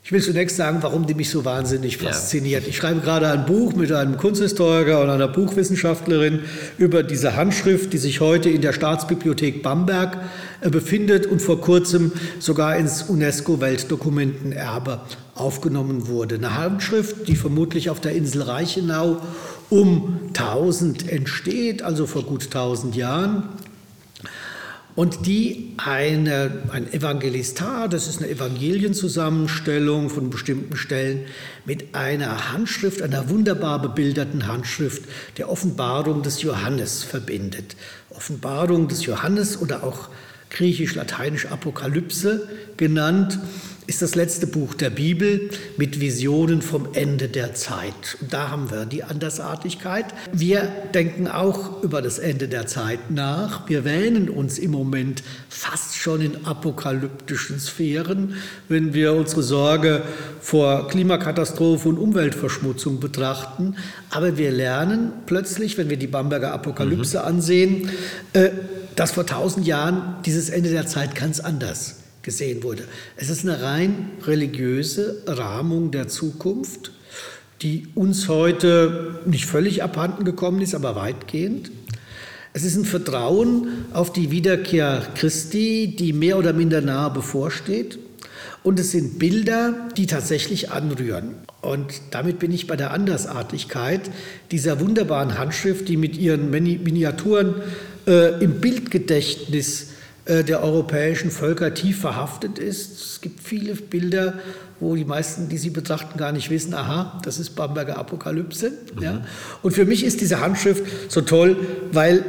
Ich will zunächst sagen, warum die mich so wahnsinnig fasziniert. Ja. Ich schreibe gerade ein Buch mit einem Kunsthistoriker und einer Buchwissenschaftlerin über diese Handschrift, die sich heute in der Staatsbibliothek Bamberg äh, befindet und vor kurzem sogar ins UNESCO-Weltdokumentenerbe aufgenommen wurde. Eine Handschrift, die vermutlich auf der Insel Reichenau um 1000 entsteht, also vor gut 1000 Jahren und die eine, ein Evangelistar, das ist eine Evangelienzusammenstellung von bestimmten Stellen, mit einer Handschrift, einer wunderbar bebilderten Handschrift der Offenbarung des Johannes verbindet. Offenbarung des Johannes oder auch griechisch-lateinisch Apokalypse genannt ist das letzte Buch der Bibel mit Visionen vom Ende der Zeit. Und da haben wir die Andersartigkeit. Wir denken auch über das Ende der Zeit nach. Wir wähnen uns im Moment fast schon in apokalyptischen Sphären, wenn wir unsere Sorge vor Klimakatastrophe und Umweltverschmutzung betrachten. Aber wir lernen plötzlich, wenn wir die Bamberger Apokalypse mhm. ansehen, äh, dass vor tausend Jahren dieses Ende der Zeit ganz anders gesehen wurde. Es ist eine rein religiöse Rahmung der Zukunft, die uns heute nicht völlig abhanden gekommen ist, aber weitgehend. Es ist ein Vertrauen auf die Wiederkehr Christi, die mehr oder minder nahe bevorsteht. Und es sind Bilder, die tatsächlich anrühren. Und damit bin ich bei der Andersartigkeit dieser wunderbaren Handschrift, die mit ihren Miniaturen äh, im Bildgedächtnis der europäischen Völker tief verhaftet ist. Es gibt viele Bilder, wo die meisten, die sie betrachten, gar nicht wissen, aha, das ist Bamberger Apokalypse. Mhm. Ja. Und für mich ist diese Handschrift so toll, weil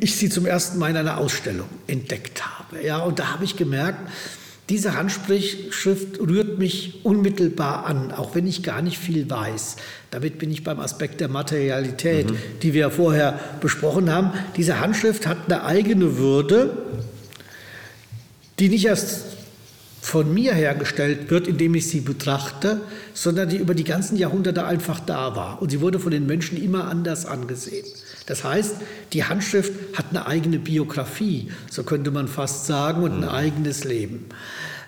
ich sie zum ersten Mal in einer Ausstellung entdeckt habe. Ja. Und da habe ich gemerkt, diese Handschrift rührt mich unmittelbar an, auch wenn ich gar nicht viel weiß. Damit bin ich beim Aspekt der Materialität, mhm. die wir vorher besprochen haben. Diese Handschrift hat eine eigene Würde, die nicht erst von mir hergestellt wird, indem ich sie betrachte, sondern die über die ganzen Jahrhunderte einfach da war. Und sie wurde von den Menschen immer anders angesehen. Das heißt, die Handschrift hat eine eigene Biografie, so könnte man fast sagen, und ein mhm. eigenes Leben.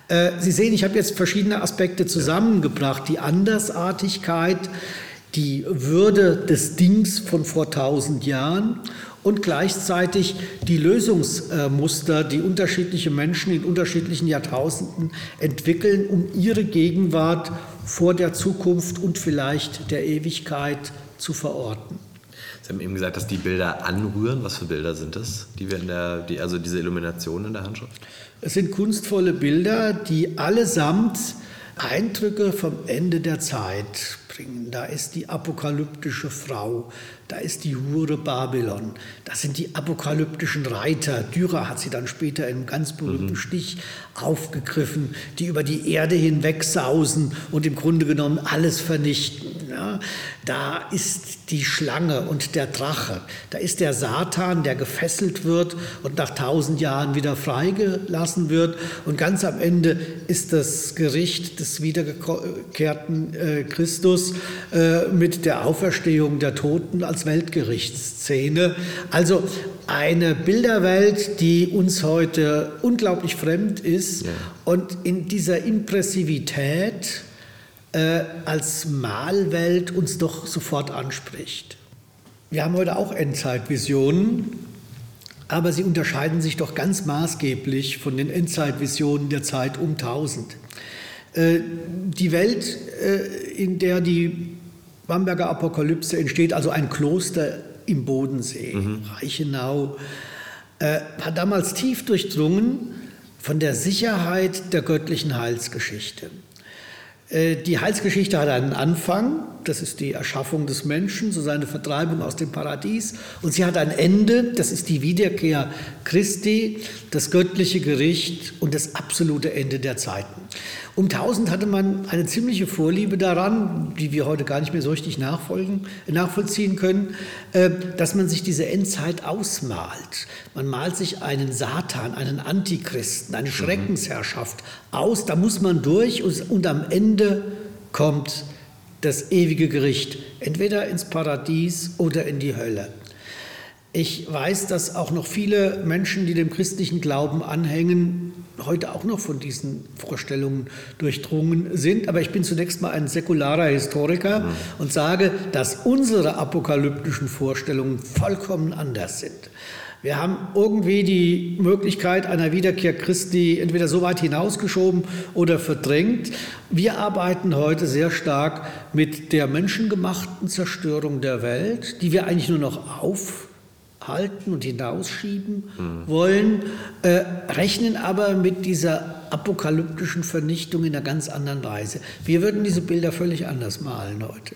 Äh, sie sehen, ich habe jetzt verschiedene Aspekte zusammengebracht. Die Andersartigkeit, die Würde des Dings von vor tausend Jahren und gleichzeitig die Lösungsmuster, die unterschiedliche Menschen in unterschiedlichen Jahrtausenden entwickeln, um ihre Gegenwart vor der Zukunft und vielleicht der Ewigkeit zu verorten. Sie haben eben gesagt, dass die Bilder anrühren. Was für Bilder sind das, die wir in der, die, also diese Illumination in der Handschrift? Es sind kunstvolle Bilder, die allesamt Eindrücke vom Ende der Zeit bringen. Da ist die apokalyptische Frau, da ist die Hure Babylon, das sind die apokalyptischen Reiter. Dürer hat sie dann später in einem ganz berühmten mhm. Stich aufgegriffen, die über die Erde hinweg sausen und im Grunde genommen alles vernichten. Ja, da ist die Schlange und der Drache. Da ist der Satan, der gefesselt wird und nach tausend Jahren wieder freigelassen wird. Und ganz am Ende ist das Gericht des wiedergekehrten äh, Christus äh, mit der Auferstehung der Toten als Weltgerichtsszene. Also eine Bilderwelt, die uns heute unglaublich fremd ist ja. und in dieser Impressivität äh, als Malwelt uns doch sofort anspricht. Wir haben heute auch Endzeitvisionen, aber sie unterscheiden sich doch ganz maßgeblich von den Endzeitvisionen der Zeit um 1000. Äh, die Welt, äh, in der die Bamberger Apokalypse entsteht, also ein Kloster im Bodensee, mhm. Reichenau, äh, hat damals tief durchdrungen von der Sicherheit der göttlichen Heilsgeschichte. Äh, die Heilsgeschichte hat einen Anfang, das ist die Erschaffung des Menschen, so seine Vertreibung aus dem Paradies. Und sie hat ein Ende, das ist die Wiederkehr Christi, das göttliche Gericht und das absolute Ende der Zeiten. Um 1000 hatte man eine ziemliche Vorliebe daran, die wir heute gar nicht mehr so richtig nachvollziehen können, äh, dass man sich diese Endzeit ausmalt. Man malt sich einen Satan, einen Antichristen, eine mhm. Schreckensherrschaft aus. Da muss man durch und am Ende kommt das ewige Gericht, entweder ins Paradies oder in die Hölle. Ich weiß, dass auch noch viele Menschen, die dem christlichen Glauben anhängen, heute auch noch von diesen Vorstellungen durchdrungen sind. Aber ich bin zunächst mal ein säkularer Historiker mhm. und sage, dass unsere apokalyptischen Vorstellungen vollkommen anders sind. Wir haben irgendwie die Möglichkeit einer Wiederkehr Christi entweder so weit hinausgeschoben oder verdrängt. Wir arbeiten heute sehr stark mit der menschengemachten Zerstörung der Welt, die wir eigentlich nur noch auf halten und hinausschieben mhm. wollen, äh, rechnen aber mit dieser apokalyptischen Vernichtung in einer ganz anderen Weise. Wir würden diese Bilder völlig anders malen heute.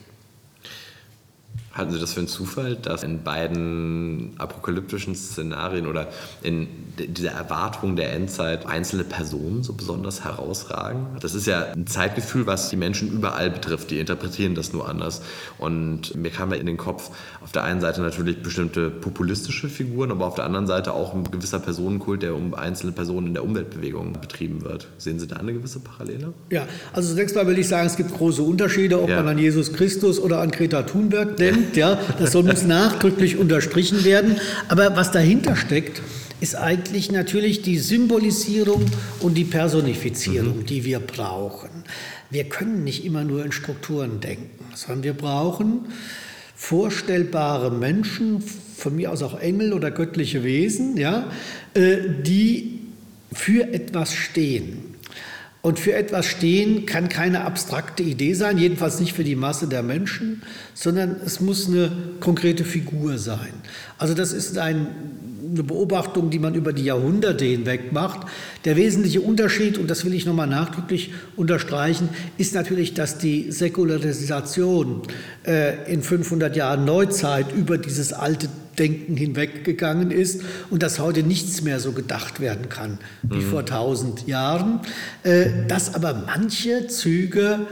Halten Sie das für einen Zufall, dass in beiden apokalyptischen Szenarien oder in dieser Erwartung der Endzeit einzelne Personen so besonders herausragen? Das ist ja ein Zeitgefühl, was die Menschen überall betrifft. Die interpretieren das nur anders. Und mir kam ja in den Kopf auf der einen Seite natürlich bestimmte populistische Figuren, aber auf der anderen Seite auch ein gewisser Personenkult, der um einzelne Personen in der Umweltbewegung betrieben wird. Sehen Sie da eine gewisse Parallele? Ja, also zunächst mal will ich sagen, es gibt große Unterschiede, ob ja. man an Jesus Christus oder an Greta Thunberg denkt stimmt, ja, das soll uns nachdrücklich unterstrichen werden. Aber was dahinter steckt, ist eigentlich natürlich die Symbolisierung und die Personifizierung, mhm. die wir brauchen. Wir können nicht immer nur in Strukturen denken, sondern wir brauchen vorstellbare Menschen, von mir aus auch Engel oder göttliche Wesen, ja, äh, die für etwas stehen. Und für etwas stehen kann keine abstrakte Idee sein, jedenfalls nicht für die Masse der Menschen, sondern es muss eine konkrete Figur sein. Also das ist ein eine Beobachtung, die man über die Jahrhunderte hinweg macht. Der wesentliche Unterschied, und das will ich nochmal nachdrücklich unterstreichen, ist natürlich, dass die Säkularisation äh, in 500 Jahren Neuzeit über dieses alte Denken hinweggegangen ist und dass heute nichts mehr so gedacht werden kann wie mhm. vor 1000 Jahren, äh, dass aber manche Züge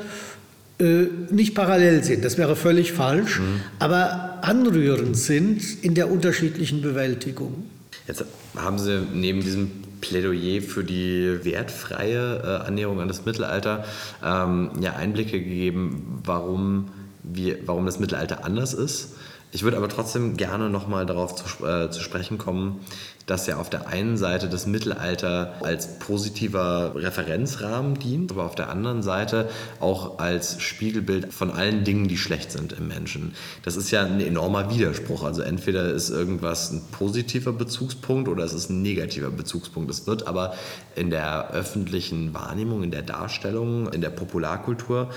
äh, nicht parallel sind, das wäre völlig falsch, mhm. aber anrührend sind in der unterschiedlichen Bewältigung. Jetzt haben Sie neben diesem Plädoyer für die wertfreie äh, Annäherung an das Mittelalter ähm, ja Einblicke gegeben, warum, wir, warum das Mittelalter anders ist. Ich würde aber trotzdem gerne nochmal darauf zu, äh, zu sprechen kommen, dass ja auf der einen Seite das Mittelalter als positiver Referenzrahmen dient, aber auf der anderen Seite auch als Spiegelbild von allen Dingen, die schlecht sind im Menschen. Das ist ja ein enormer Widerspruch. Also entweder ist irgendwas ein positiver Bezugspunkt oder es ist ein negativer Bezugspunkt. Es wird aber in der öffentlichen Wahrnehmung, in der Darstellung, in der Popularkultur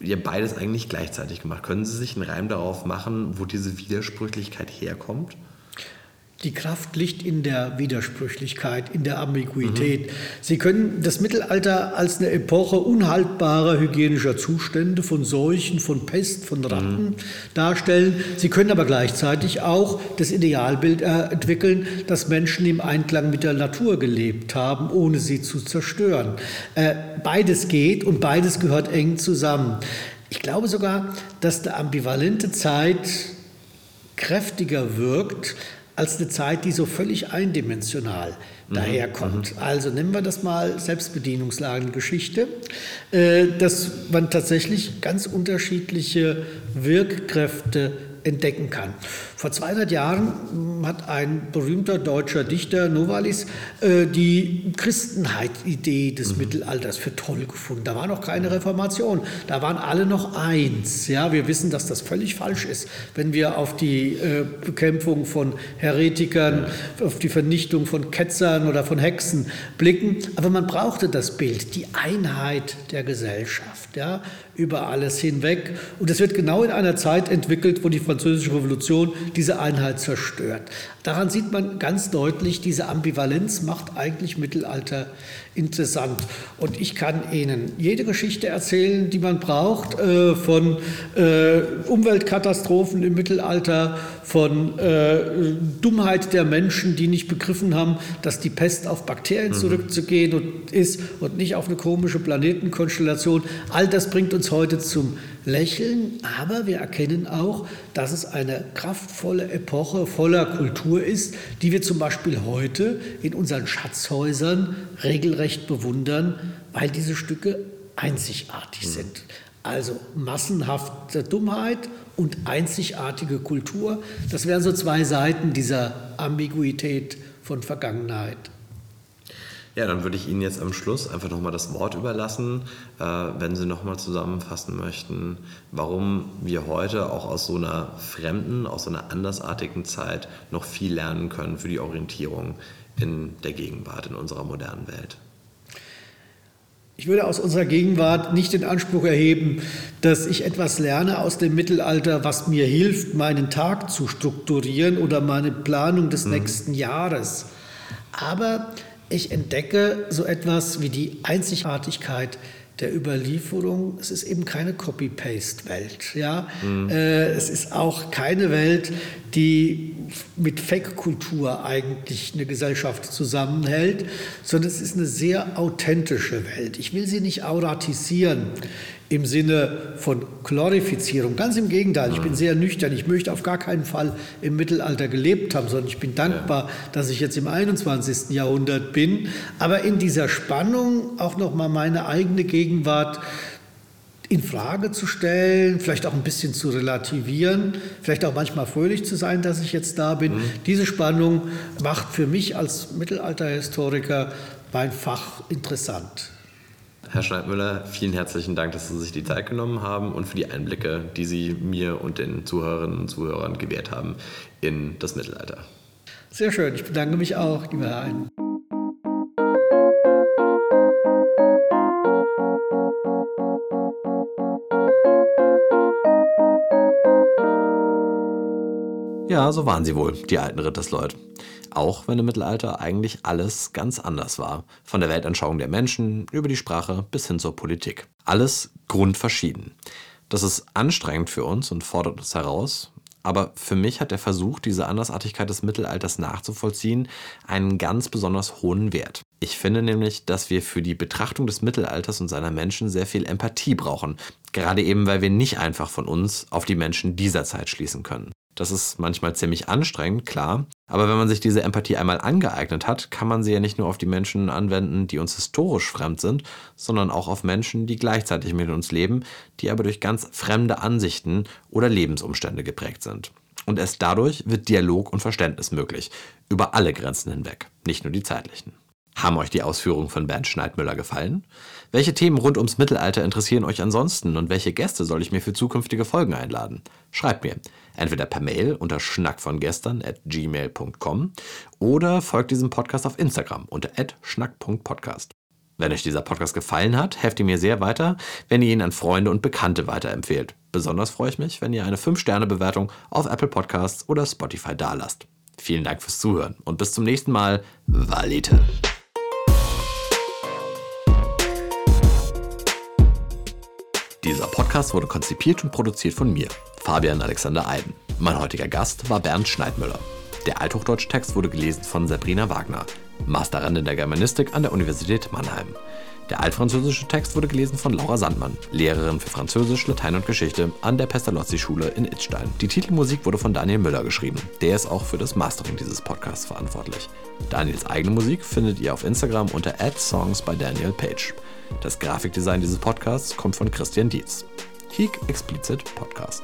ja beides eigentlich gleichzeitig gemacht. Können Sie sich einen Reim darauf machen, wo diese Widersprüchlichkeit herkommt? Die Kraft liegt in der Widersprüchlichkeit, in der Ambiguität. Mhm. Sie können das Mittelalter als eine Epoche unhaltbarer hygienischer Zustände, von Seuchen, von Pest, von Ratten mhm. darstellen. Sie können aber gleichzeitig auch das Idealbild entwickeln, dass Menschen im Einklang mit der Natur gelebt haben, ohne sie zu zerstören. Äh, beides geht und beides gehört eng zusammen. Ich glaube sogar, dass die ambivalente Zeit kräftiger wirkt als eine Zeit, die so völlig eindimensional mhm. daherkommt. Mhm. Also nehmen wir das mal Selbstbedienungslagengeschichte, äh, dass man tatsächlich ganz unterschiedliche Wirkkräfte entdecken kann. Vor 200 Jahren hm, hat ein berühmter deutscher Dichter, Novalis, äh, die Christenheit-Idee des mhm. Mittelalters für toll gefunden. Da war noch keine Reformation, da waren alle noch eins. Ja, wir wissen, dass das völlig falsch ist, wenn wir auf die äh, Bekämpfung von Heretikern, auf die Vernichtung von Ketzern oder von Hexen blicken. Aber man brauchte das Bild, die Einheit der Gesellschaft. Ja, über alles hinweg. Und es wird genau in einer Zeit entwickelt, wo die Französische Revolution diese Einheit zerstört. Daran sieht man ganz deutlich, diese Ambivalenz macht eigentlich Mittelalter interessant. Und ich kann Ihnen jede Geschichte erzählen, die man braucht, äh, von äh, Umweltkatastrophen im Mittelalter, von äh, Dummheit der Menschen, die nicht begriffen haben, dass die Pest auf Bakterien mhm. zurückzugehen und ist und nicht auf eine komische Planetenkonstellation. All das bringt uns heute zum Lächeln, aber wir erkennen auch, dass es eine kraftvolle Epoche voller Kultur ist, die wir zum Beispiel heute in unseren Schatzhäusern regelrecht bewundern, weil diese Stücke einzigartig mhm. sind. Also massenhafte Dummheit und einzigartige Kultur, das wären so zwei Seiten dieser Ambiguität von Vergangenheit. Ja, dann würde ich Ihnen jetzt am Schluss einfach nochmal das Wort überlassen, äh, wenn Sie nochmal zusammenfassen möchten, warum wir heute auch aus so einer fremden, aus so einer andersartigen Zeit noch viel lernen können für die Orientierung in der Gegenwart, in unserer modernen Welt. Ich würde aus unserer Gegenwart nicht den Anspruch erheben, dass ich etwas lerne aus dem Mittelalter, was mir hilft, meinen Tag zu strukturieren oder meine Planung des mhm. nächsten Jahres. Aber ich entdecke so etwas wie die Einzigartigkeit der Überlieferung. Es ist eben keine Copy-Paste-Welt. Ja? Mhm. Äh, es ist auch keine Welt, die mit Fake-Kultur eigentlich eine Gesellschaft zusammenhält, sondern es ist eine sehr authentische Welt. Ich will sie nicht auratisieren im Sinne von Glorifizierung. Ganz im Gegenteil, ich bin sehr nüchtern. Ich möchte auf gar keinen Fall im Mittelalter gelebt haben, sondern ich bin dankbar, dass ich jetzt im 21. Jahrhundert bin. Aber in dieser Spannung auch noch mal meine eigene Gegenwart in Frage zu stellen, vielleicht auch ein bisschen zu relativieren, vielleicht auch manchmal fröhlich zu sein, dass ich jetzt da bin. Mhm. Diese Spannung macht für mich als Mittelalterhistoriker mein Fach interessant. Herr Schneidmüller, vielen herzlichen Dank, dass Sie sich die Zeit genommen haben und für die Einblicke, die Sie mir und den Zuhörerinnen und Zuhörern gewährt haben in das Mittelalter. Sehr schön, ich bedanke mich auch, lieber Herr Ein. Ja, so waren sie wohl, die alten Rittersleut. Auch wenn im Mittelalter eigentlich alles ganz anders war. Von der Weltanschauung der Menschen über die Sprache bis hin zur Politik. Alles grundverschieden. Das ist anstrengend für uns und fordert uns heraus. Aber für mich hat der Versuch, diese Andersartigkeit des Mittelalters nachzuvollziehen, einen ganz besonders hohen Wert. Ich finde nämlich, dass wir für die Betrachtung des Mittelalters und seiner Menschen sehr viel Empathie brauchen. Gerade eben, weil wir nicht einfach von uns auf die Menschen dieser Zeit schließen können. Das ist manchmal ziemlich anstrengend, klar. Aber wenn man sich diese Empathie einmal angeeignet hat, kann man sie ja nicht nur auf die Menschen anwenden, die uns historisch fremd sind, sondern auch auf Menschen, die gleichzeitig mit uns leben, die aber durch ganz fremde Ansichten oder Lebensumstände geprägt sind. Und erst dadurch wird Dialog und Verständnis möglich, über alle Grenzen hinweg, nicht nur die zeitlichen. Haben euch die Ausführungen von Bernd Schneidmüller gefallen? Welche Themen rund ums Mittelalter interessieren euch ansonsten und welche Gäste soll ich mir für zukünftige Folgen einladen? Schreibt mir entweder per Mail unter schnackvongestern at gmail.com oder folgt diesem Podcast auf Instagram unter schnack.podcast. Wenn euch dieser Podcast gefallen hat, helft ihr mir sehr weiter, wenn ihr ihn an Freunde und Bekannte weiterempfehlt. Besonders freue ich mich, wenn ihr eine 5-Sterne-Bewertung auf Apple Podcasts oder Spotify dalasst. Vielen Dank fürs Zuhören und bis zum nächsten Mal. Valete. Dieser Podcast wurde konzipiert und produziert von mir, Fabian Alexander Eiden. Mein heutiger Gast war Bernd Schneidmüller. Der Althochdeutsche Text wurde gelesen von Sabrina Wagner, Masterandin der Germanistik an der Universität Mannheim. Der altfranzösische Text wurde gelesen von Laura Sandmann, Lehrerin für Französisch, Latein und Geschichte an der Pestalozzi-Schule in Itzstein. Die Titelmusik wurde von Daniel Müller geschrieben. Der ist auch für das Mastering dieses Podcasts verantwortlich. Daniels eigene Musik findet ihr auf Instagram unter @songs by Daniel Page. Das Grafikdesign dieses Podcasts kommt von Christian Dietz. Heek Explicit Podcast.